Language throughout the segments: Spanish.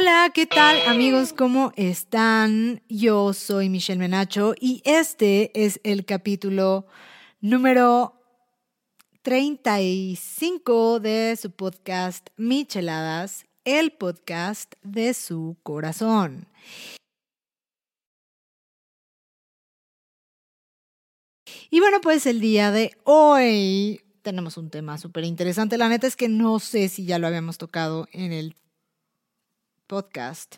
Hola, ¿qué tal amigos? ¿Cómo están? Yo soy Michelle Menacho y este es el capítulo número 35 de su podcast Micheladas, el podcast de su corazón. Y bueno, pues el día de hoy tenemos un tema súper interesante. La neta es que no sé si ya lo habíamos tocado en el podcast,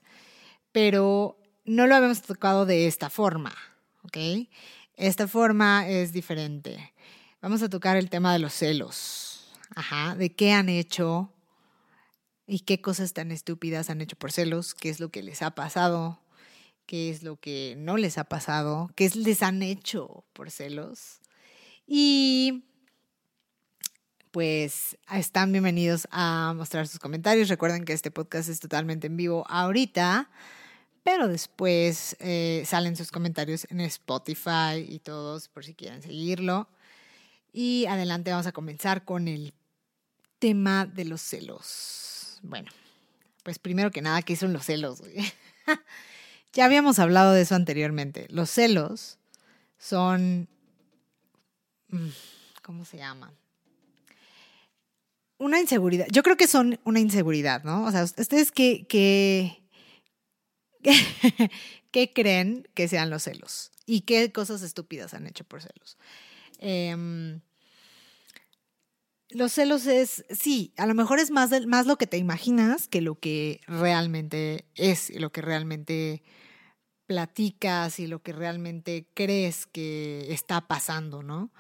pero no lo habíamos tocado de esta forma, ¿ok? Esta forma es diferente. Vamos a tocar el tema de los celos, ajá, de qué han hecho y qué cosas tan estúpidas han hecho por celos, qué es lo que les ha pasado, qué es lo que no les ha pasado, qué les han hecho por celos. Y pues están bienvenidos a mostrar sus comentarios. Recuerden que este podcast es totalmente en vivo ahorita, pero después eh, salen sus comentarios en Spotify y todos por si quieren seguirlo. Y adelante vamos a comenzar con el tema de los celos. Bueno, pues primero que nada, ¿qué son los celos? Ya habíamos hablado de eso anteriormente. Los celos son... Mm, ¿Cómo se llama? Una inseguridad. Yo creo que son una inseguridad, ¿no? O sea, ¿ustedes qué, qué, creen que sean los celos? ¿Y qué cosas estúpidas han hecho por celos? Em, los celos es, sí, a lo mejor es más, más lo que te imaginas que lo que realmente es y lo que realmente platicas y lo que realmente crees que está pasando, ¿no?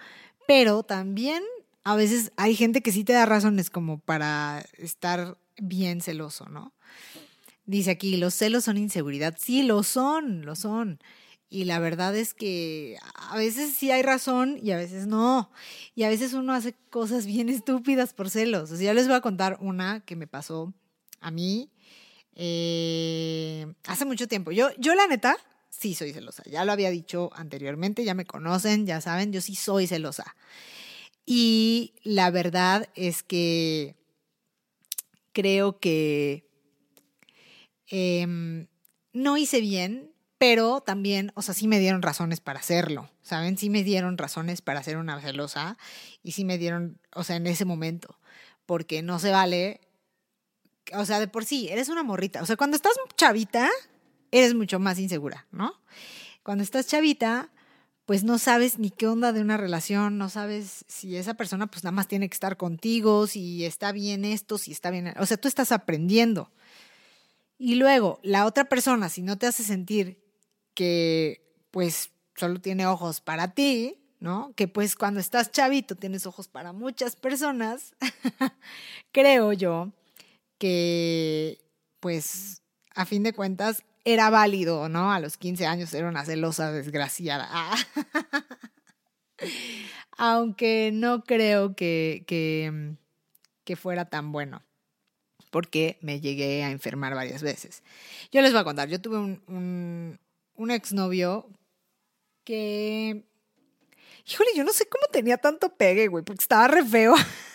Pero también a veces hay gente que sí te da razones como para estar bien celoso, ¿no? Dice aquí, los celos son inseguridad. Sí, lo son, lo son. Y la verdad es que a veces sí hay razón y a veces no. Y a veces uno hace cosas bien estúpidas por celos. O yo les voy a contar una que me pasó a mí eh, hace mucho tiempo. Yo, yo la neta, sí soy celosa. Ya lo había dicho anteriormente, ya me conocen, ya saben, yo sí soy celosa. Y la verdad es que creo que em, no hice bien, pero también, o sea, sí me dieron razones para hacerlo, ¿saben? Sí me dieron razones para ser una celosa y sí me dieron, o sea, en ese momento, porque no se vale o sea, de por sí, eres una morrita. O sea, cuando estás chavita, eres mucho más insegura, ¿no? Cuando estás chavita, pues no sabes ni qué onda de una relación, no sabes si esa persona pues nada más tiene que estar contigo, si está bien esto, si está bien, o sea, tú estás aprendiendo. Y luego, la otra persona, si no te hace sentir que pues solo tiene ojos para ti, ¿no? Que pues cuando estás chavito tienes ojos para muchas personas, creo yo que pues a fin de cuentas era válido, ¿no? A los 15 años era una celosa desgraciada. Aunque no creo que, que, fuera tan bueno, porque me llegué a enfermar varias veces. Yo les voy a contar, yo tuve un, un, un exnovio que... Híjole, yo no sé cómo tenía tanto pegue, güey, porque estaba re feo.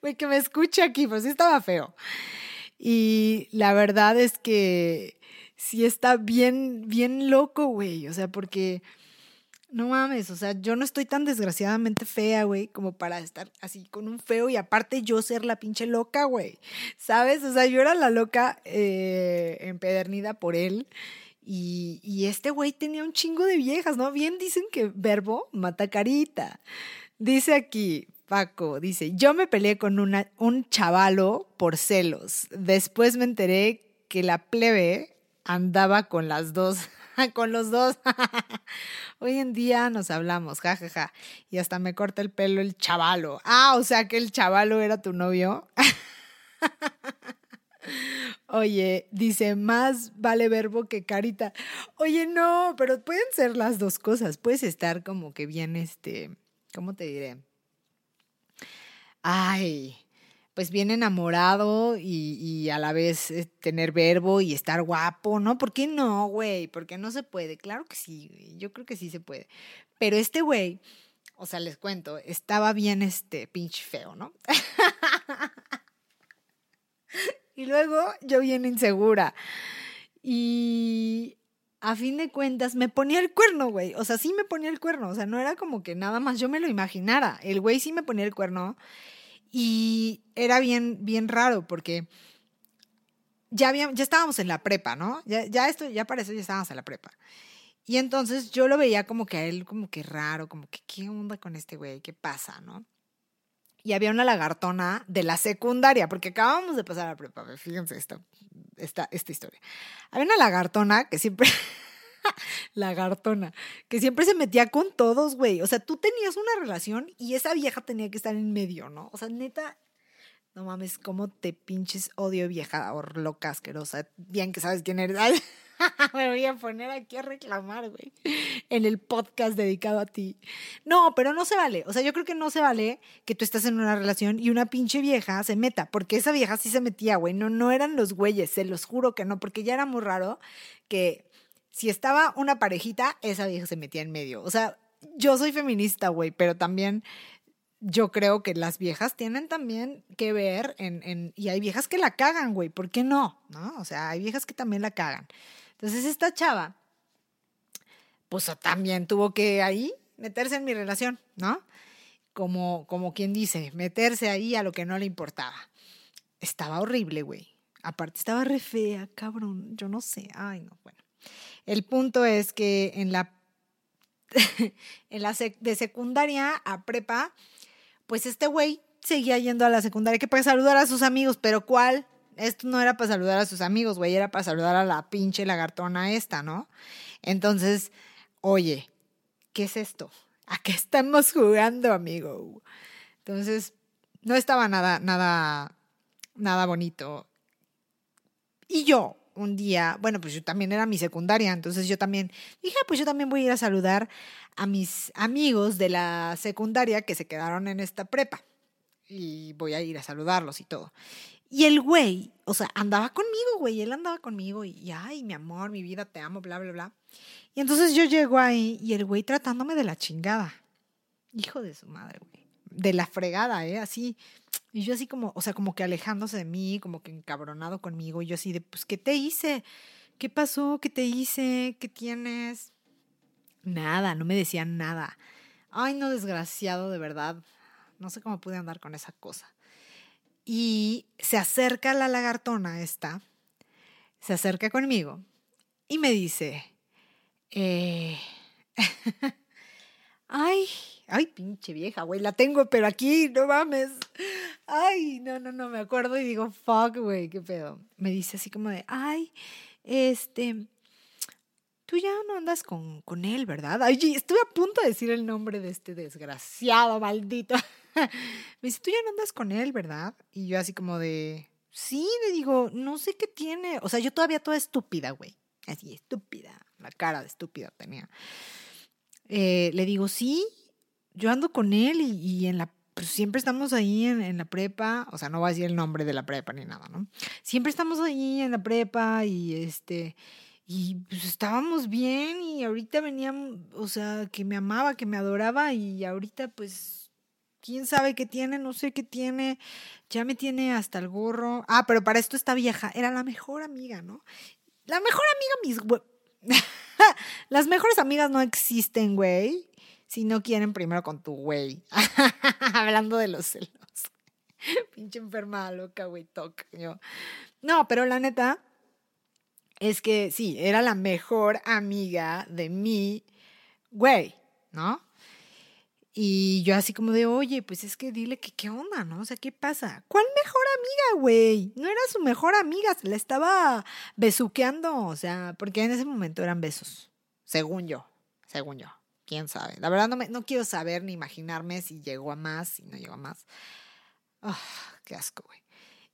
Güey, que me escuche aquí, pues sí estaba feo. Y la verdad es que sí está bien, bien loco, güey. O sea, porque no mames, o sea, yo no estoy tan desgraciadamente fea, güey, como para estar así con un feo y aparte yo ser la pinche loca, güey. ¿Sabes? O sea, yo era la loca eh, empedernida por él. Y, y este güey tenía un chingo de viejas, ¿no? Bien dicen que verbo mata carita. Dice aquí, Paco dice, yo me peleé con un chavalo por celos. Después me enteré que la plebe andaba con las dos, con los dos. Hoy en día nos hablamos, jajaja. Ja, ja. Y hasta me corta el pelo el chavalo. Ah, o sea que el chavalo era tu novio. Oye, dice, más vale verbo que carita. Oye, no, pero pueden ser las dos cosas. Puedes estar como que bien, este, ¿cómo te diré? Ay, pues bien enamorado y, a la vez eh, tener verbo y estar guapo, ¿no? ¿Por qué no, güey? Porque no se puede. Claro que sí, yo creo que sí se puede. Pero este güey, o sea, les cuento, estaba bien este pinche feo, ¿no? Y luego yo bien insegura. Y a fin de cuentas me ponía el cuerno, güey. O sea, sí me ponía el cuerno. O sea, no era como que nada más yo me lo imaginara. El güey sí me ponía el cuerno. Y era bien, bien raro porque ya, ya estábamos en la prepa, ¿no? Ya, esto, ya para eso ya estábamos en la prepa. Y entonces yo lo veía como que a él como que raro, como que qué onda con este güey, qué pasa, ¿no? Y había una lagartona de la secundaria, porque acabamos de pasar a la prepa, fíjense esta, esta historia. Había una lagartona que siempre, lagartona, que siempre se metía con todos, güey. O sea, tú tenías una relación y esa vieja tenía que estar en medio, ¿no? O sea, neta, no mames, cómo te pinches odio vieja o loca asquerosa. Bien que sabes quién eres. Me voy a poner aquí a reclamar, güey. En el podcast dedicado a ti. No, pero no se vale. O sea, yo creo que no se vale que tú estás en una relación y una pinche vieja se meta. Porque esa vieja sí se metía, güey. No, no eran los güeyes, se los juro que no. Porque ya era muy raro que si estaba una parejita, esa vieja se metía en medio. O sea, yo soy feminista, güey, pero también yo creo que las viejas tienen también que ver en, en y hay viejas que la cagan, güey, ¿por qué no? ¿No? O sea, hay viejas que también la cagan. Entonces esta chava, pues también tuvo que ahí meterse en mi relación, ¿no? Como, como quien dice, meterse ahí a lo que no le importaba. Estaba horrible, güey. Aparte estaba re fea, cabrón, yo no sé. Ay, no, bueno. El punto es que en la, en la de secundaria a prepa, pues este güey seguía yendo a la secundaria que para saludar a sus amigos, pero ¿cuál? Esto no era para saludar a sus amigos, güey, era para saludar a la pinche lagartona esta, ¿no? Entonces, oye, ¿qué es esto? ¿A qué estamos jugando, amigo? Entonces, no estaba nada, nada, nada bonito. Y yo, un día, bueno, pues yo también era mi secundaria, entonces yo también dije, ah, pues yo también voy a ir a saludar a mis amigos de la secundaria que se quedaron en esta prepa. Y voy a ir a saludarlos y todo. Y el güey, o sea, andaba conmigo, güey, él andaba conmigo y, ay, mi amor, mi vida, te amo, bla, bla, bla. Y entonces yo llego ahí y el güey tratándome de la chingada. Hijo de su madre, güey. De la fregada, ¿eh? Así. Y yo así como, o sea, como que alejándose de mí, como que encabronado conmigo. Y yo así de, pues, ¿qué te hice? ¿Qué pasó? ¿Qué te hice? ¿Qué tienes? Nada, no me decían nada. Ay, no, desgraciado, de verdad. No sé cómo pude andar con esa cosa. Y se acerca la lagartona esta, se acerca conmigo y me dice, eh, ay, ay, pinche vieja, güey, la tengo, pero aquí, no mames. Ay, no, no, no, me acuerdo y digo, fuck, güey, qué pedo. Me dice así como de, ay, este, tú ya no andas con, con él, ¿verdad? Ay, estuve a punto de decir el nombre de este desgraciado, maldito. me dice, tú ya no andas con él, ¿verdad? Y yo así como de, sí, le digo, no sé qué tiene. O sea, yo todavía toda estúpida, güey. Así, estúpida. La cara de estúpida tenía. Eh, le digo, sí, yo ando con él y, en la pues siempre estamos ahí en, en, la prepa, o sea, no voy a decir el nombre de la prepa ni nada, ¿no? Siempre estamos ahí en la prepa y este, y pues estábamos bien y ahorita venían, o sea, que me amaba, que me adoraba y ahorita pues quién sabe qué tiene, no sé qué tiene, ya me tiene hasta el gorro. Ah, pero para esto está vieja, era la mejor amiga, ¿no? La mejor amiga, mis Las mejores amigas no existen, güey, si no quieren primero con tu güey. Hablando de los celos. Pinche enferma loca, güey, toc. Yo. No, pero la neta es que sí, era la mejor amiga de mi güey, ¿no? Y yo así como de, oye, pues es que dile que qué onda, ¿no? O sea, ¿qué pasa? ¿Cuál mejor amiga, güey? No era su mejor amiga, se la estaba besuqueando, o sea, porque en ese momento eran besos, según yo, según yo, quién sabe. La verdad no, me, no quiero saber ni imaginarme si llegó a más, si no llegó a más. Ah, qué asco, güey.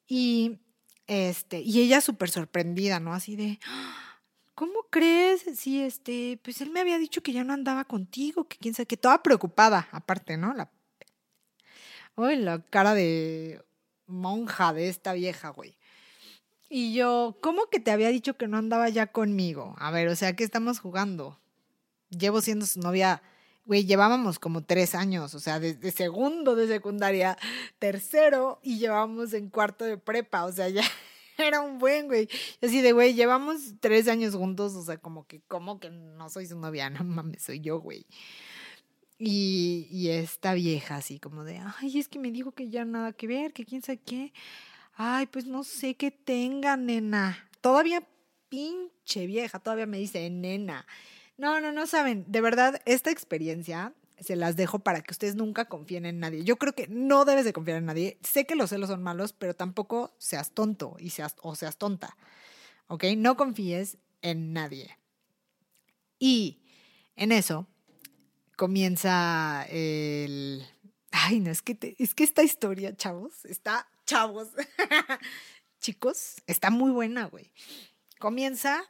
Y, este, y ella súper sorprendida, ¿no? Así de... ¿cómo crees? Sí, este, pues él me había dicho que ya no andaba contigo, que quién sabe, que toda preocupada, aparte, ¿no? La, uy, la cara de monja de esta vieja, güey. Y yo, ¿cómo que te había dicho que no andaba ya conmigo? A ver, o sea, ¿qué estamos jugando? Llevo siendo su novia, güey, llevábamos como tres años, o sea, desde segundo de secundaria, tercero, y llevamos en cuarto de prepa, o sea, ya era un buen, güey. Así de, güey, llevamos tres años juntos, o sea, como que, como que no soy su novia, no mames, soy yo, güey. Y, y esta vieja así como de, ay, es que me dijo que ya nada que ver, que quién sabe qué. Ay, pues no sé qué tenga, nena. Todavía pinche vieja, todavía me dice nena. No, no, no saben. De verdad, esta experiencia se las dejo para que ustedes nunca confíen en nadie. Yo creo que no debes de confiar en nadie. Sé que los celos son malos, pero tampoco seas tonto y seas, o seas tonta. ¿Ok? No confíes en nadie. Y en eso comienza el... Ay, no, es que, es que esta historia, chavos, está, chavos, chicos, está muy buena, güey. Comienza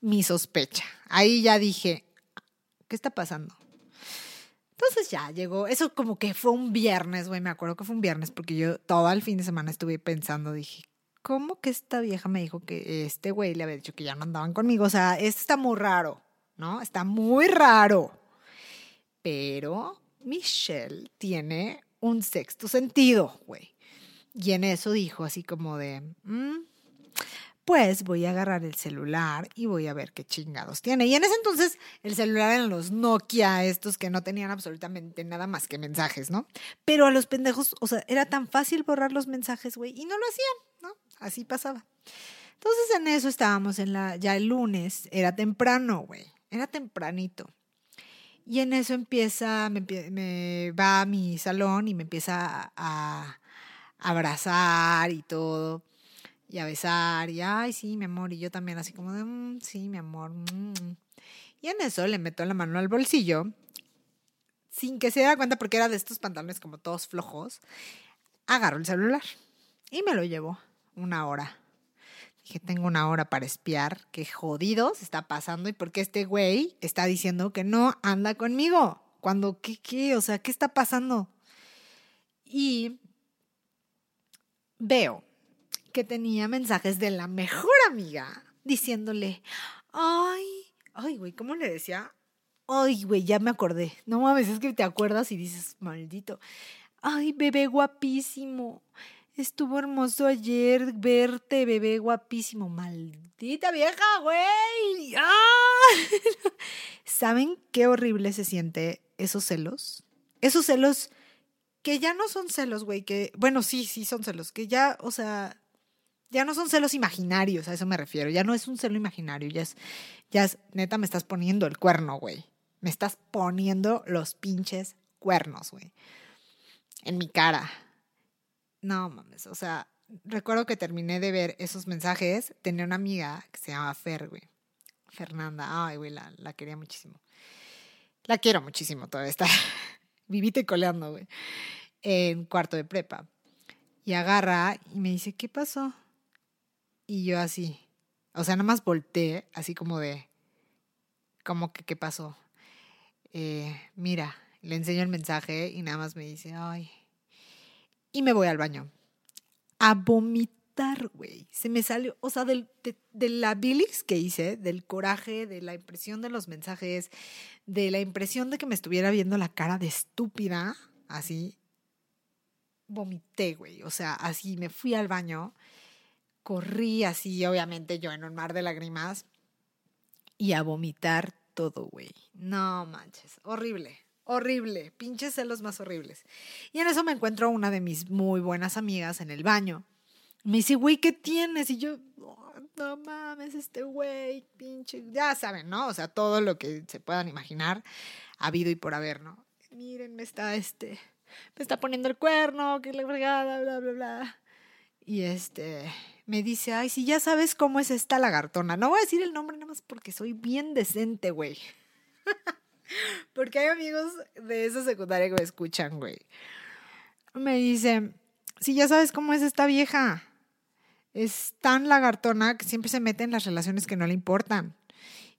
mi sospecha. Ahí ya dije, ¿qué está pasando? Entonces ya llegó, eso como que fue un viernes, güey, me acuerdo que fue un viernes porque yo todo el fin de semana estuve pensando, dije, ¿cómo que esta vieja me dijo que este güey le había dicho que ya no andaban conmigo? O sea, esto está muy raro, ¿no? Está muy raro. Pero Michelle tiene un sexto sentido, güey. Y en eso dijo así como de, mm, pues voy a agarrar el celular y voy a ver qué chingados tiene. Y en ese entonces el celular eran los Nokia, estos que no tenían absolutamente nada más que mensajes, ¿no? Pero a los pendejos, o sea, era tan fácil borrar los mensajes, güey, y no lo hacían, ¿no? Así pasaba. Entonces en eso estábamos en la, ya el lunes, era temprano, güey, era tempranito. Y en eso empieza, me, me va a mi salón y me empieza a abrazar y todo y a besar y, ay, sí, mi amor, y yo también así como de, mm, sí, mi amor. Mm". Y en eso le meto la mano al bolsillo, sin que se diera cuenta porque era de estos pantalones como todos flojos, agarro el celular y me lo llevo una hora. Dije, tengo una hora para espiar qué jodido está pasando y por qué este güey está diciendo que no anda conmigo. Cuando, ¿qué, qué? O sea, ¿qué está pasando? Y veo que tenía mensajes de la mejor amiga diciéndole, ay, ay, güey, ¿cómo le decía? Ay, güey, ya me acordé. No mames, es que te acuerdas y dices, maldito. Ay, bebé guapísimo. Estuvo hermoso ayer verte, bebé guapísimo. Maldita vieja, güey. ¡Ah! ¿Saben qué horrible se siente esos celos? Esos celos que ya no son celos, güey, que, bueno, sí, sí son celos, que ya, o sea, ya no son celos imaginarios, a eso me refiero. Ya no es un celo imaginario, ya es, ya es, neta, me estás poniendo el cuerno, güey. Me estás poniendo los pinches cuernos, güey. En mi cara. No mames, o sea, recuerdo que terminé de ver esos mensajes. Tenía una amiga que se llama Fer, güey. Fernanda. Ay, güey, la, la quería muchísimo. La quiero muchísimo todavía. Está vivite coleando, güey. En cuarto de prepa. Y agarra y me dice, ¿qué pasó? Y yo así, o sea, nada más volteé, así como de, como que, ¿qué pasó? Eh, mira, le enseño el mensaje y nada más me dice, ay. Y me voy al baño. A vomitar, güey. Se me salió, o sea, del, de, de, la bilis que hice, del coraje, de la impresión de los mensajes, de la impresión de que me estuviera viendo la cara de estúpida, así, vomité, güey. O sea, así me fui al baño corrí así, obviamente yo en un mar de lágrimas y a vomitar todo, güey. No manches, horrible, horrible, pinches celos más horribles. Y en eso me encuentro una de mis muy buenas amigas en el baño. Me dice, güey, ¿qué tienes? Y yo, oh, no mames, este güey, pinche, ya saben, ¿no? O sea, todo lo que se puedan imaginar, ha habido y por haber, ¿no? Miren, me está este, me está poniendo el cuerno, que la fregada, bla, bla, bla. Y este, me dice, ay, si ya sabes cómo es esta lagartona. No voy a decir el nombre nada más porque soy bien decente, güey. porque hay amigos de esa secundaria que me escuchan, güey. Me dice, si ya sabes cómo es esta vieja. Es tan lagartona que siempre se mete en las relaciones que no le importan.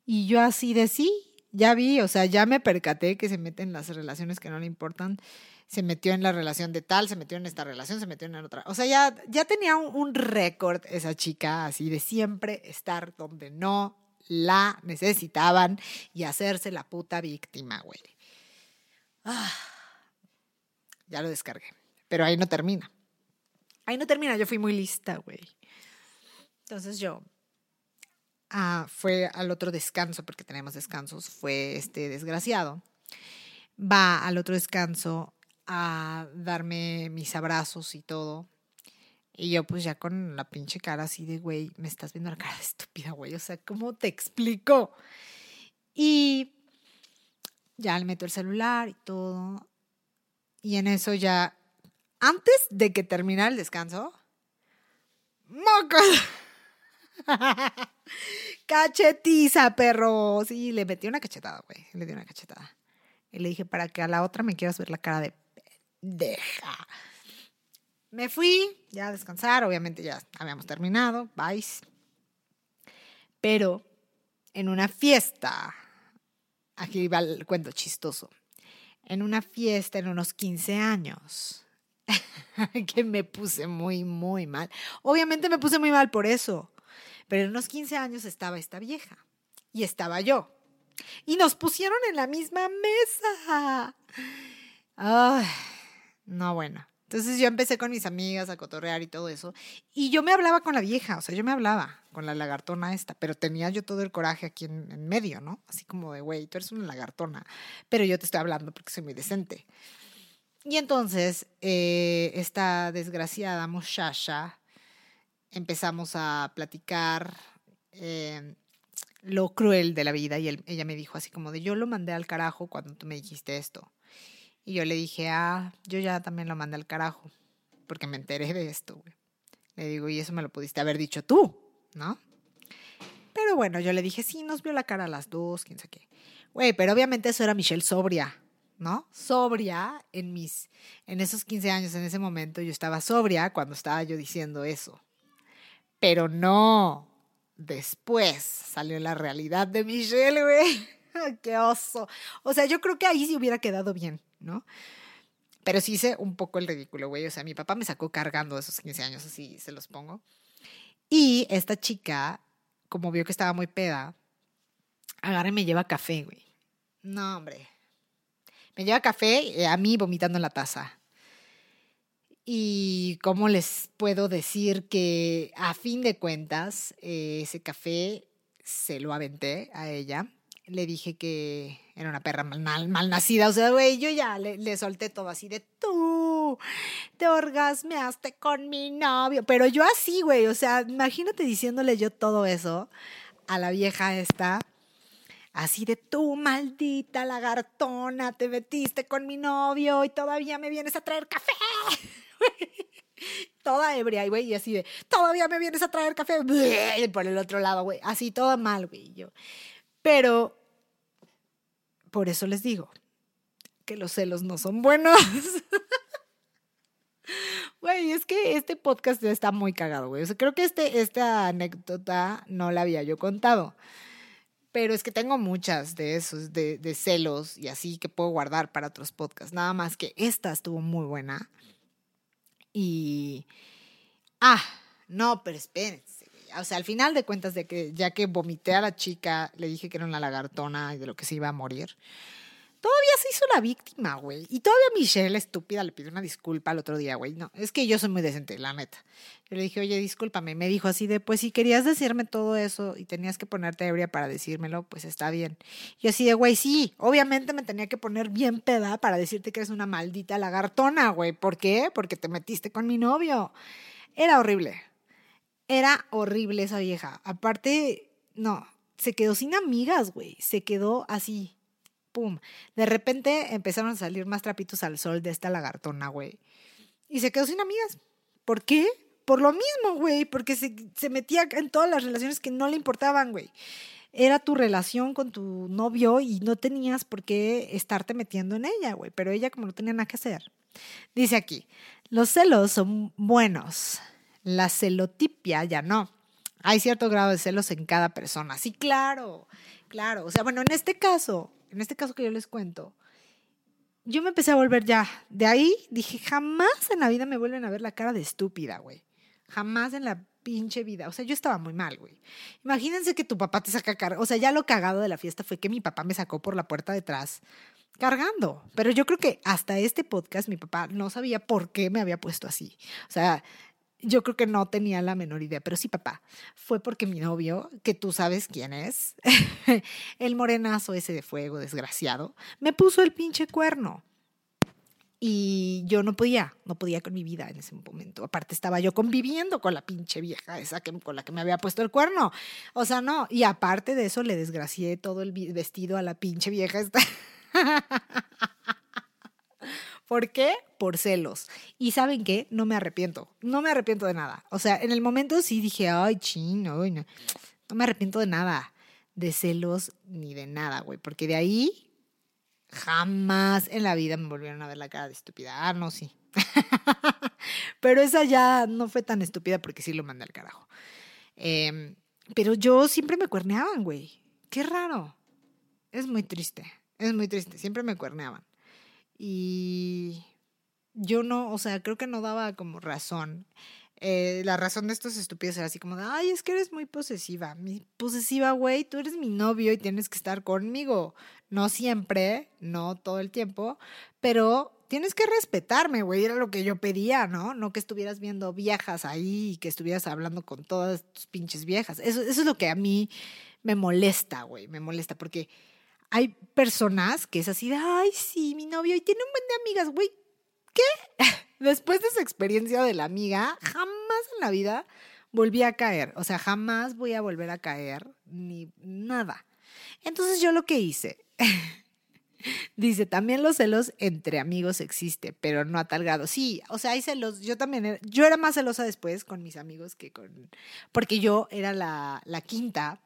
Y yo así de sí, ya vi, o sea, ya me percaté que se mete en las relaciones que no le importan se metió en la relación de tal, se metió en esta relación, se metió en otra. O sea, ya, ya tenía un, récord esa chica así de siempre estar donde no la necesitaban y hacerse la puta víctima, güey. Ah, ya lo descargué. Pero ahí no termina. Ahí no termina, yo fui muy lista, güey. Entonces yo ah, fue al otro descanso, porque tenemos descansos, fue este desgraciado. Va al otro descanso a darme mis abrazos y todo. Y yo pues ya con la pinche cara así de, güey, me estás viendo la cara de estúpida, güey. O sea, ¿cómo te explico? Y ya le meto el celular y todo. Y en eso ya, antes de que terminara el descanso, ¡mocos! Cachetiza, perro. Sí, le metí una cachetada, güey. Le di una cachetada. Y le dije, para que a la otra me quieras ver la cara de pendeja. Me fui ya a descansar. Obviamente ya habíamos terminado. Vais. Pero en una fiesta, aquí va el cuento chistoso. En una fiesta en unos 15 años, que me puse muy, muy mal. Obviamente me puse muy mal por eso. Pero en unos 15 años estaba esta vieja y estaba yo. Y nos pusieron en la misma mesa. Ay, no, bueno. Entonces yo empecé con mis amigas a cotorrear y todo eso. Y yo me hablaba con la vieja, o sea, yo me hablaba con la lagartona esta, pero tenía yo todo el coraje aquí en, medio, ¿no? Así como de, güey, tú eres una lagartona, pero yo te estoy hablando porque soy muy decente. Y entonces, eh, esta desgraciada muchacha empezamos a platicar eh, lo cruel de la vida y ella me dijo así como de yo lo mandé al carajo cuando tú me dijiste esto. Y yo le dije, ah, yo ya también lo mandé al carajo porque me enteré de esto, güey. Le digo, y eso me lo pudiste haber dicho tú, ¿no? Pero bueno, yo le dije, sí, nos vio la cara a las dos, quién sabe qué. Güey, pero obviamente eso era Michelle sobria, ¿no? Sobria en mis, en esos 15 años, en ese momento, yo estaba sobria cuando estaba yo diciendo eso. Pero no. Después salió la realidad de Michelle, güey. Qué oso. O sea, yo creo que ahí sí hubiera quedado bien, ¿no? Pero sí hice un poco el ridículo, güey. O sea, mi papá me sacó cargando esos 15 años, así se los pongo. Y esta chica, como vio que estaba muy peda, agarra y me lleva café, güey. No, hombre. Me lleva café, eh, a mí vomitando en la taza. Y cómo les puedo decir que a fin de cuentas eh, ese café se lo aventé a ella. Le dije que era una perra mal, mal, nacida. O sea, güey, yo ya le, solté todo así de tú te orgasmeaste con mi novio. Pero yo así, güey. O sea, imagínate diciéndole yo todo eso a la vieja esta. Así de tú, maldita lagartona, te metiste con mi novio y todavía me vienes a traer café. toda ebria, güey, y así de, todavía me vienes a traer café, por el otro lado, güey, así todo mal, güey. Pero, por eso les digo, que los celos no son buenos. Güey, es que este podcast está muy cagado, güey. O sea, creo que este, esta anécdota no la había yo contado. Pero es que tengo muchas de esos, de, de celos y así que puedo guardar para otros podcasts. Nada más que esta estuvo muy buena. Y, ah, no, pero espérense. O sea, al final de cuentas, de que ya que vomité a la chica, le dije que era una lagartona y de lo que se iba a morir. Todavía se hizo la víctima, güey. Y todavía Michelle, estúpida, le pidió una disculpa el otro día, güey. No, es que yo soy muy decente, la neta. Yo le dije, oye, discúlpame. Me dijo así de, pues si querías decirme todo eso y tenías que ponerte ebria para decírmelo, pues está bien. Y así de, güey, sí, obviamente me tenía que poner bien peda para decirte que eres una maldita lagartona, güey. ¿Por qué? Porque te metiste con mi novio. Era horrible. Era horrible esa vieja. Aparte, no, se quedó sin amigas, güey. Se quedó así pum. De repente empezaron a salir más trapitos al sol de esta lagartona, güey. Y se quedó sin amigas. ¿Por qué? Por lo mismo, güey, porque se, se metía en todas las relaciones que no le importaban, güey. Era tu relación con tu novio y no tenías por qué estarte metiendo en ella, güey. Pero ella como no tenía nada que hacer. Dice aquí, los celos son buenos. La celotipia ya no. Hay cierto grado de celos en cada persona. Sí, claro, claro. O sea, bueno, en este caso, en este caso que yo les cuento, yo me empecé a volver ya. De ahí dije, jamás en la vida me vuelven a ver la cara de estúpida, güey. Jamás en la pinche vida. O sea, yo estaba muy mal, güey. Imagínense que tu papá te saca carga. O sea, ya lo cagado de la fiesta fue que mi papá me sacó por la puerta detrás cargando. Pero yo creo que hasta este podcast mi papá no sabía por qué me había puesto así. O sea, yo creo que no tenía la menor idea, pero sí, papá, fue porque mi novio, que tú sabes quién es, el morenazo ese de fuego, desgraciado, me puso el pinche cuerno. Y yo no podía, no podía con mi vida en ese momento. Aparte estaba yo conviviendo con la pinche vieja esa con la que me había puesto el cuerno. O sea, no. Y aparte de eso le desgracié todo el vestido a la pinche vieja esta. ¿Por qué? Por celos. Y ¿saben qué? No me arrepiento. No me arrepiento de nada. O sea, en el momento sí dije, ay, chino, no. no me arrepiento de nada. De celos ni de nada, güey. Porque de ahí Jamás en la vida me volvieron a ver la cara de estúpida. Ah, no, sí. pero esa ya no fue tan estúpida porque sí lo mandé al carajo. Em, pero yo siempre me cuerneaban, güey. Qué raro. Es muy triste. Es muy triste. Siempre me cuerneaban. Y yo no, o sea, creo que no daba como razón. Eh, la razón de estos estúpidos era así como de, ay, es que eres muy posesiva. Mi posesiva, güey, tú eres mi novio y tienes que estar conmigo. No siempre, no todo el tiempo, pero tienes que respetarme, güey. Era lo que yo pedía, ¿no? No que estuvieras viendo viejas ahí y que estuvieras hablando con todas tus pinches viejas. Eso, eso es lo que a mí me molesta, güey. Me molesta porque hay personas que es así de, ay, sí, mi novio y tiene un buen de amigas, güey. ¿Qué? después de esa experiencia de la amiga, jamás en la vida volví a caer. O sea, jamás voy a volver a caer ni nada. Entonces yo lo que hice, dice, también los celos entre amigos existe, pero no a tal grado. Sí, o sea, hay celos. Yo también, era, yo era más celosa después con mis amigos que con, porque yo era la, la quinta,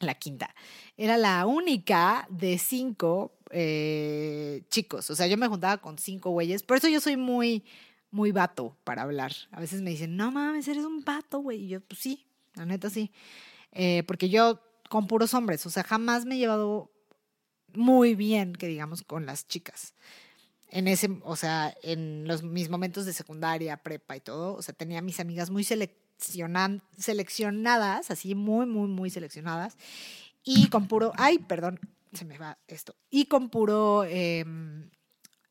la quinta, era la única de cinco eh, chicos. O sea, yo me juntaba con cinco güeyes. Por eso yo soy muy, muy vato para hablar. A veces me dicen, no mames, eres un vato, güey. Y yo, pues sí, la neta sí. Eh, porque yo con puros hombres, o sea, jamás me he llevado muy bien, que digamos, con las chicas. En ese, o sea, en los, mis momentos de secundaria, prepa y todo, o sea, tenía mis amigas muy seleccionadas, así muy, muy, muy seleccionadas. Y con puro, ay, perdón, se me va esto, y con puro em,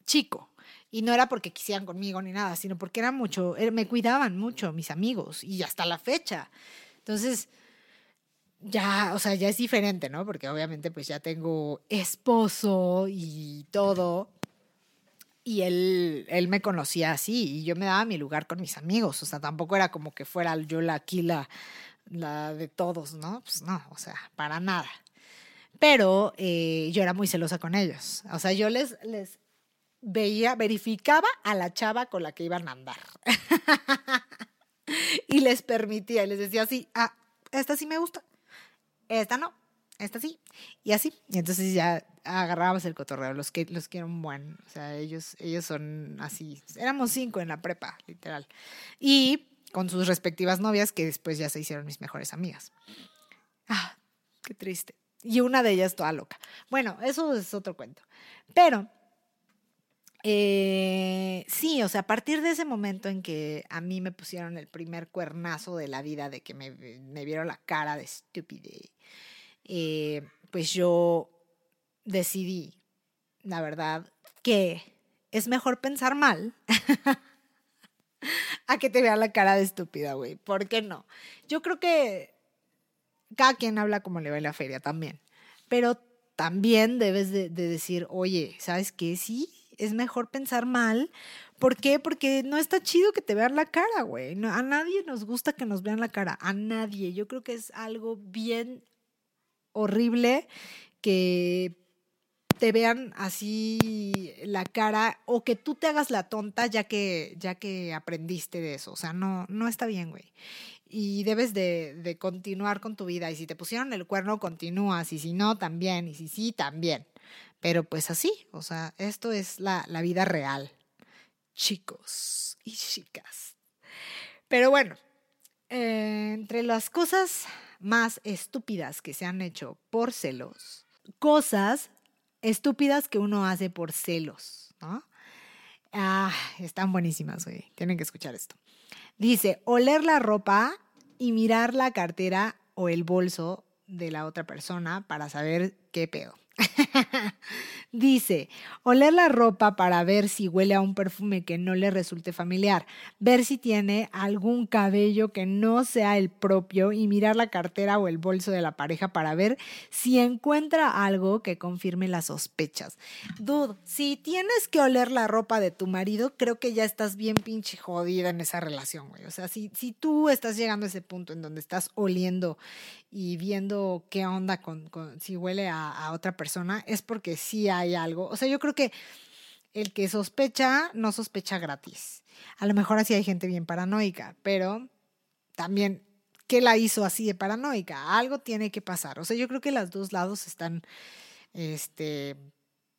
chico. Y no era porque quisieran conmigo ni nada, sino porque era mucho, er, me cuidaban mucho mis amigos y hasta la fecha. Entonces, ya, o sea, ya es diferente, ¿no? Porque obviamente pues ya tengo esposo y todo. Y él, él me conocía así y yo me daba mi lugar con mis amigos. O sea, tampoco era como que fuera yo la aquí la, de todos, ¿no? Pues no, o sea, para nada pero eh, yo era muy celosa con ellos. O sea, yo les, les veía, verificaba a la chava con la que iban a andar. y les permitía, y les decía así, ah, esta sí me gusta, esta no, esta sí, y así. Y entonces ya agarrábamos el cotorreo, los que los quiero un buen, o sea, ellos, ellos son así, éramos cinco en la prepa, literal. Y con sus respectivas novias, que después ya se hicieron mis mejores amigas. Ah, qué triste. Y una de ellas toda loca. Bueno, eso es otro cuento. Pero eh, sí, o sea, a partir de ese momento en que a mí me pusieron el primer cuernazo de la vida, de que me, me vieron la cara de estúpida, eh, pues yo decidí, la verdad, que es mejor pensar mal a que te vean la cara de estúpida, güey. ¿Por qué no? Yo creo que cada quien habla como le va en la feria también. Pero también debes de, decir, oye, ¿sabes qué? Sí, es mejor pensar mal. ¿Por qué? Porque no está chido que te vean la cara, güey. a nadie nos gusta que nos vean la cara. A nadie. Yo creo que es algo bien horrible que te vean así la cara o que tú te hagas la tonta ya que ya que aprendiste de eso, o sea, no no está bien, güey y debes de, continuar con tu vida. Y si te pusieron el cuerno, continúas. Y si no, también. Y si sí, también. Pero pues así, o sea, esto es la, vida real, chicos y chicas. Pero bueno, eh, entre las cosas más estúpidas que se han hecho por celos, cosas estúpidas que uno hace por celos, ¿no? Ah, están buenísimas, güey. Tienen que escuchar esto. Dice, oler la ropa y mirar la cartera o el bolso de la otra persona para saber qué pedo. Dice, oler la ropa para ver si huele a un perfume que no le resulte familiar, ver si tiene algún cabello que no sea el propio y mirar la cartera o el bolso de la pareja para ver si encuentra algo que confirme las sospechas. Dude, si tienes que oler la ropa de tu marido, creo que ya estás bien pinche jodida en esa relación, güey. O sea, si, si tú estás llegando a ese punto en donde estás oliendo y viendo qué onda con, si huele a, a otra persona, es porque sí hay hay algo. O sea, yo creo que el que sospecha no sospecha gratis. A lo mejor así hay gente bien paranoica, pero también, ¿qué la hizo así de paranoica? Algo tiene que pasar. O sea, yo creo que los dos lados están este,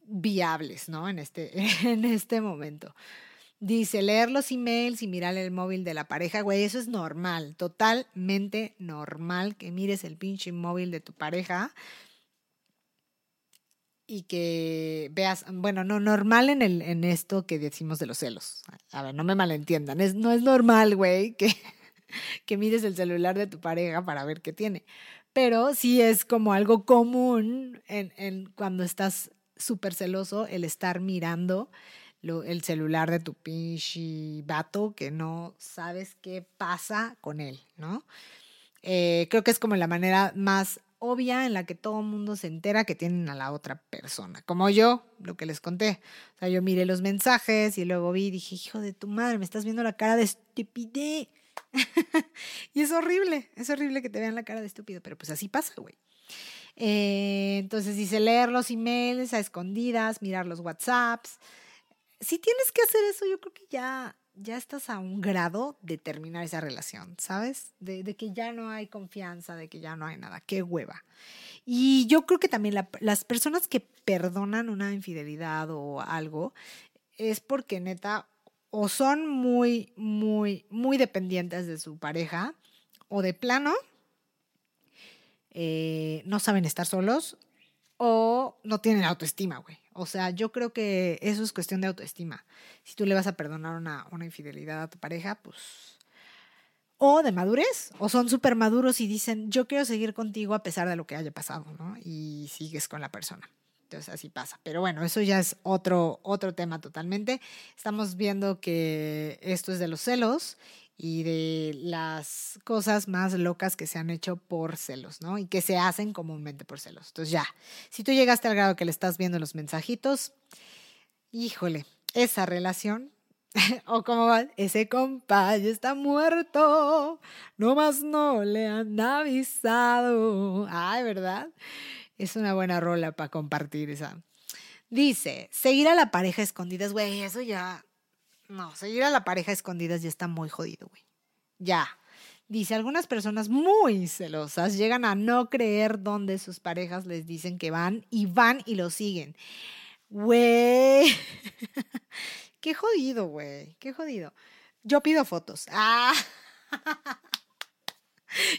viables, ¿no? En este, en este momento. Dice, leer los emails y mirar el móvil de la pareja, güey, eso es normal, totalmente normal que mires el pinche móvil de tu pareja y que veas, bueno, no normal en el en esto que decimos de los celos. A ver, no me malentiendan, es no es normal, güey, que que mires el celular de tu pareja para ver qué tiene. Pero sí es como algo común en, en cuando estás súper celoso el estar mirando lo, el celular de tu pinche vato que no sabes qué pasa con él, ¿no? Eh, creo que es como la manera más obvia en la que todo el mundo se entera que tienen a la otra persona. Como yo, lo que les conté. O sea, yo miré los mensajes y luego vi y dije, hijo de tu madre, me estás viendo la cara de estupidez. y es horrible, es horrible que te vean la cara de estúpido, pero pues así pasa, güey. Eh, entonces dice leer los emails a escondidas, mirar los WhatsApps. Si tienes que hacer eso, yo creo que ya ya estás a un grado de terminar esa relación, ¿sabes? De, que ya no hay confianza, de que ya no hay nada. Qué hueva. Y yo creo que también las personas que perdonan una infidelidad o algo es porque neta o son muy, muy, muy dependientes de su pareja o de plano eh, no saben estar solos o no tienen autoestima, güey. O sea, yo creo que eso es cuestión de autoestima. Si tú le vas a perdonar una, una infidelidad a tu pareja, pues... O de madurez, o son súper maduros y dicen, yo quiero seguir contigo a pesar de lo que haya pasado, ¿no? Y sigues con la persona. Entonces así pasa. Pero bueno, eso ya es otro, otro tema totalmente. Estamos viendo que esto es de los celos y de las cosas más locas que se han hecho por celos, ¿no? Y que se hacen comúnmente por celos. Entonces ya, si tú llegaste al grado que le estás viendo los mensajitos, híjole, esa relación, o como va, ese compa ya está muerto, no más no le han avisado. Ay, ¿verdad? Es una buena rola para compartir esa. Dice, seguir a la pareja escondidas, güey, eso ya no, seguir a la pareja escondidas ya está muy jodido, güey. Ya. Dice, algunas personas muy celosas llegan a no creer dónde sus parejas les dicen que van y van y lo siguen. Güey. Qué jodido, güey. Qué jodido. Yo pido fotos. Ah.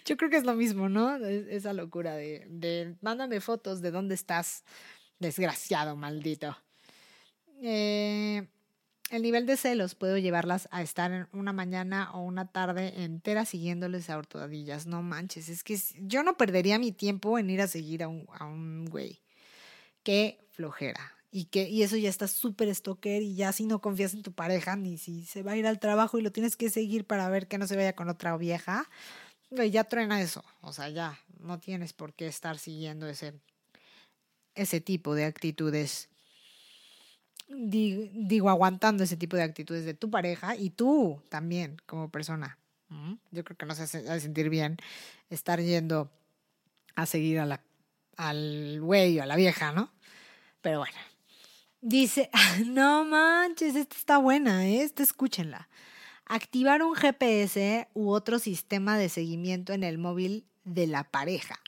Yo creo que es lo mismo, ¿no? Esa locura de, de mándame fotos de dónde estás, desgraciado, maldito. Eh, el nivel de celos puedo llevarlas a estar una mañana o una tarde entera siguiéndoles a hortadillas. No manches, es que yo no perdería mi tiempo en ir a seguir a un, güey. Qué flojera. Y, que, y eso ya está súper stalker y ya si no confías en tu pareja, ni si se va a ir al trabajo y lo tienes que seguir para ver que no se vaya con otra vieja, ya truena eso. O sea, ya no tienes por qué estar siguiendo ese, ese tipo de actitudes digo, aguantando ese tipo de actitudes de tu pareja y tú también como persona. Yo creo que no se hace sentir bien estar yendo a seguir a al güey o a la vieja, ¿no? Pero bueno. Dice, no manches, esta está buena, ¿eh? Esta escúchenla. Activar un GPS u otro sistema de seguimiento en el móvil de la pareja.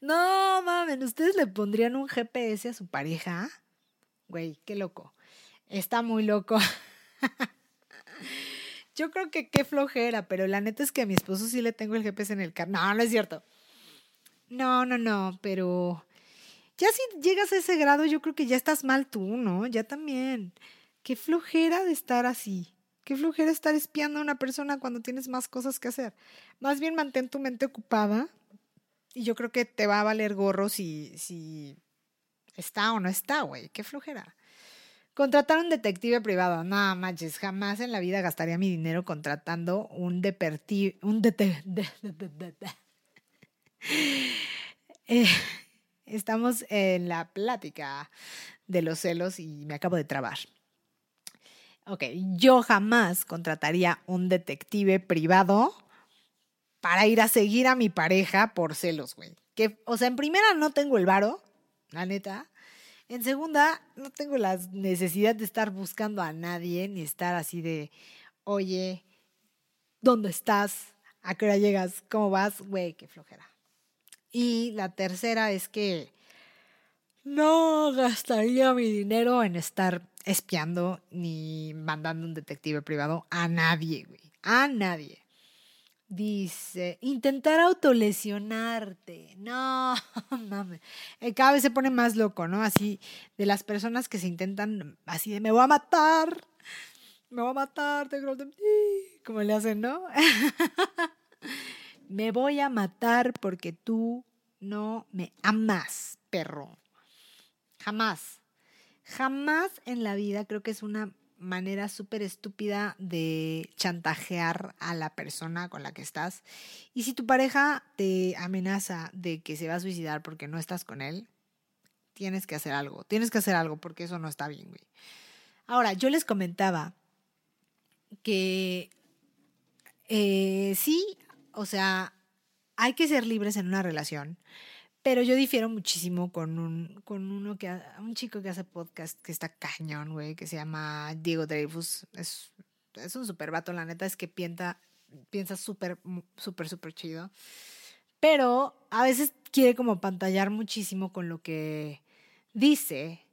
No mames, ¿ustedes le pondrían un GPS a su pareja? Güey, qué loco. Está muy loco. Yo creo que qué flojera, pero la neta es que a mi esposo sí le tengo el GPS en el carro. No, no es cierto. No, no, no, pero ya si llegas a ese grado, yo creo que ya estás mal tú, ¿no? Ya también. Qué flojera de estar así. Qué flojera estar espiando a una persona cuando tienes más cosas que hacer. Más bien mantén tu mente ocupada y yo creo que te va a valer gorro si, si ¿Está o no está, güey? Qué flojera. Contratar un detective privado. No manches, jamás en la vida gastaría mi dinero contratando un deperti un detective. Eh, estamos en la plática de los celos y me acabo de trabar. Ok, yo jamás contrataría un detective privado para ir a seguir a mi pareja por celos, güey. Que, o sea, en primera no tengo el varo, la neta. En segunda, no tengo la necesidad de estar buscando a nadie, ni estar así de, oye, ¿dónde estás? ¿A qué hora llegas? ¿Cómo vas? Güey, qué flojera. Y la tercera es que no gastaría mi dinero en estar espiando ni mandando un detective privado a nadie, güey. A nadie. Dice, intentar autolesionarte. No, mames. Eh, cada vez se pone más loco, ¿no? Así, de las personas que se intentan, así de, me voy a matar. Me voy a matar, te como le hacen, ¿no? me voy a matar porque tú no me amas, perro. Jamás. Jamás en la vida creo que es una manera súper estúpida de chantajear a la persona con la que estás. Y si tu pareja te amenaza de que se va a suicidar porque no estás con él, tienes que hacer algo. Tienes que hacer algo porque eso no está bien, güey. Ahora, yo les comentaba que eh, sí, o sea, hay que ser libres en una relación, pero yo difiero muchísimo con un, con uno que, un chico que hace podcast que está cañón, güey, que se llama Diego Dreyfus. Es, es un super vato, la neta es que piensa, piensa súper, súper, súper chido. Pero a veces quiere como pantallar muchísimo con lo que dice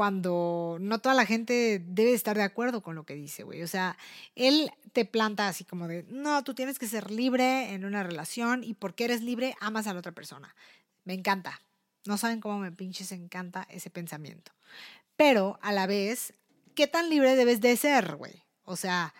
cuando no toda la gente debe estar de acuerdo con lo que dice, güey. O sea, él te planta así como de, no, tú tienes que ser libre en una relación y porque eres libre amas a la otra persona. Me encanta. No saben cómo me pinches encanta ese pensamiento. Pero a la vez, ¿qué tan libre debes de ser, güey? O sea,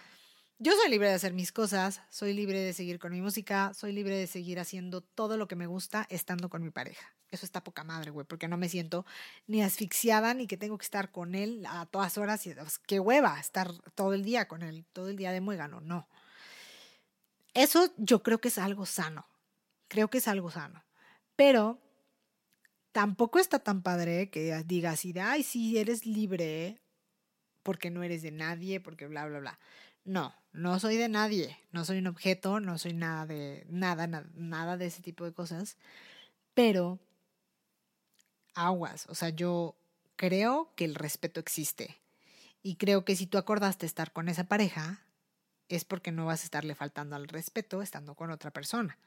yo soy libre de hacer mis cosas, soy libre de seguir con mi música, soy libre de seguir haciendo todo lo que me gusta estando con mi pareja. Eso está poca madre, güey, porque no me siento ni asfixiada ni que tengo que estar con él a todas horas. Y, pues, qué hueva estar todo el día con él, todo el día de muégano, no. Eso yo creo que es algo sano. Creo que es algo sano. Pero tampoco está tan padre que digas ay, sí, eres libre porque no eres de nadie, porque bla, bla, bla. No, no soy de nadie, no soy un objeto, no soy nada de nada, nada, nada de ese tipo de cosas. Pero aguas. O sea, yo creo que el respeto existe. Y creo que si tú acordaste estar con esa pareja, es porque no vas a estarle faltando al respeto estando con otra persona.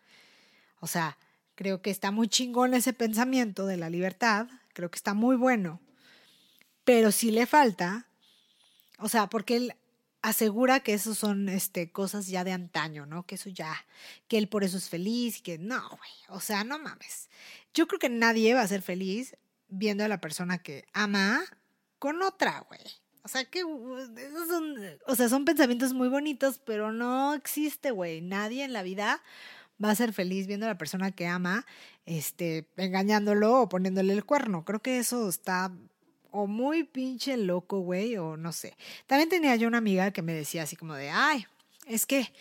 O sea, creo que está muy chingón ese pensamiento de la libertad, creo que está muy bueno, pero si le falta, o sea, porque él asegura que eso son este, cosas ya de antaño, ¿no? Que eso ya, que él por eso es feliz, que no, güey, o sea, no mames. Yo creo que nadie va a ser feliz viendo a la persona que ama con otra, güey. O sea, que esos son, o sea, son pensamientos muy bonitos, pero no existe, güey. Nadie en la vida va a ser feliz viendo a la persona que ama, este, engañándolo o poniéndole el cuerno. Creo que eso está o muy pinche loco, güey, o no sé. También tenía yo una amiga que me decía así como de, ay, es que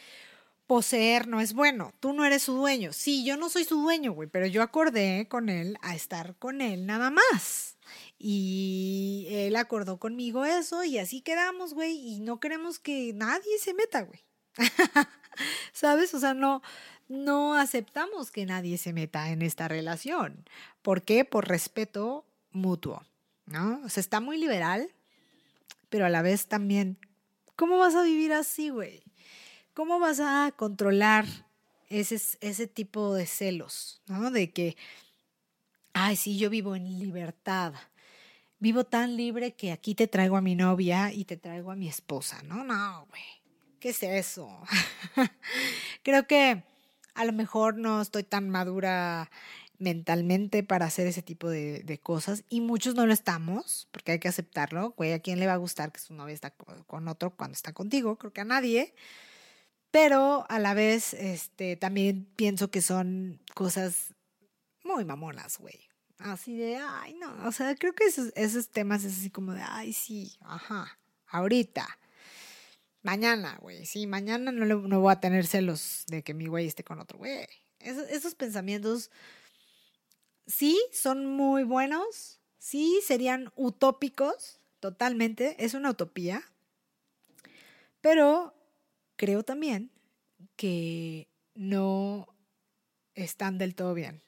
poseer no es bueno, tú no eres su dueño. Sí, yo no soy su dueño, güey, pero yo acordé con él a estar con él nada más. Y él acordó conmigo eso y así quedamos, güey, y no queremos que nadie se meta, güey. ¿Sabes? O sea, no, no aceptamos que nadie se meta en esta relación. ¿Por qué? Por respeto mutuo, ¿no? O sea, está muy liberal, pero a la vez también, ¿cómo vas a vivir así, güey? ¿Cómo vas a controlar ese, ese tipo de celos, ¿no? De que, ay, sí, yo vivo en libertad. Vivo tan libre que aquí te traigo a mi novia y te traigo a mi esposa. No, no, güey. ¿Qué es eso? Creo que a lo mejor no estoy tan madura mentalmente para hacer ese tipo de, de, cosas y muchos no lo estamos, porque hay que aceptarlo, güey, ¿a quién le va a gustar que su novia está con otro cuando está contigo? Creo que a nadie pero a la vez este, también pienso que son cosas muy mamonas, güey. Así de, ay, no, o sea, creo que esos, esos temas es así como de, ay, sí, ajá, ahorita, mañana, güey, sí, mañana no, no voy a tener celos de que mi güey esté con otro güey. Esos, esos pensamientos sí son muy buenos, sí serían utópicos, totalmente, es una utopía, pero creo también que no están del todo bien.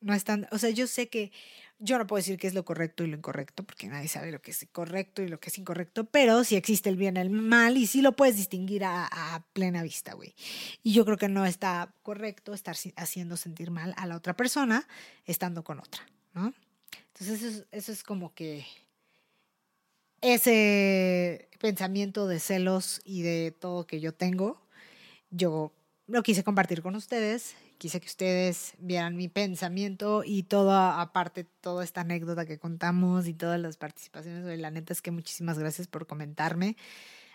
No están, o sea, yo sé que yo no puedo decir qué es lo correcto y lo incorrecto, porque nadie sabe lo que es correcto y lo que es incorrecto, pero si existe el bien y el mal y sí lo puedes distinguir a, plena vista, güey. Y yo creo que no está correcto estar haciendo sentir mal a la otra persona estando con otra, ¿no? Entonces eso eso es como que ese pensamiento de celos y de todo que yo tengo, yo lo quise compartir con ustedes quise que ustedes vieran mi pensamiento y toda, aparte, toda esta anécdota que contamos y todas las participaciones. La neta es que muchísimas gracias por comentarme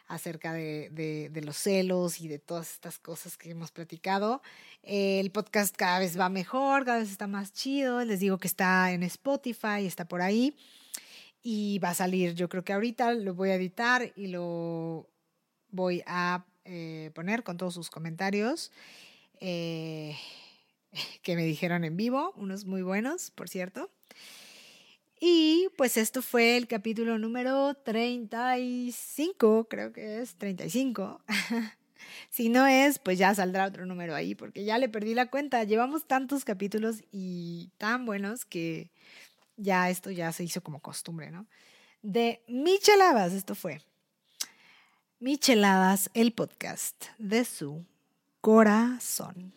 acerca de, los celos y de todas estas cosas que hemos platicado. el podcast cada vez va mejor, cada vez está más chido. Les digo que está en Spotify, está por ahí. Y va a salir, yo creo que ahorita lo voy a editar y lo voy a eh, poner con todos sus comentarios. Eh, que me dijeron en vivo, unos muy buenos, por cierto. Y pues esto fue el capítulo número 35, creo que es 35. si no es, pues ya saldrá otro número ahí, porque ya le perdí la cuenta. Llevamos tantos capítulos y tan buenos que ya esto ya se hizo como costumbre, ¿no? De Micheladas, esto fue. Micheladas, el podcast de su corazón.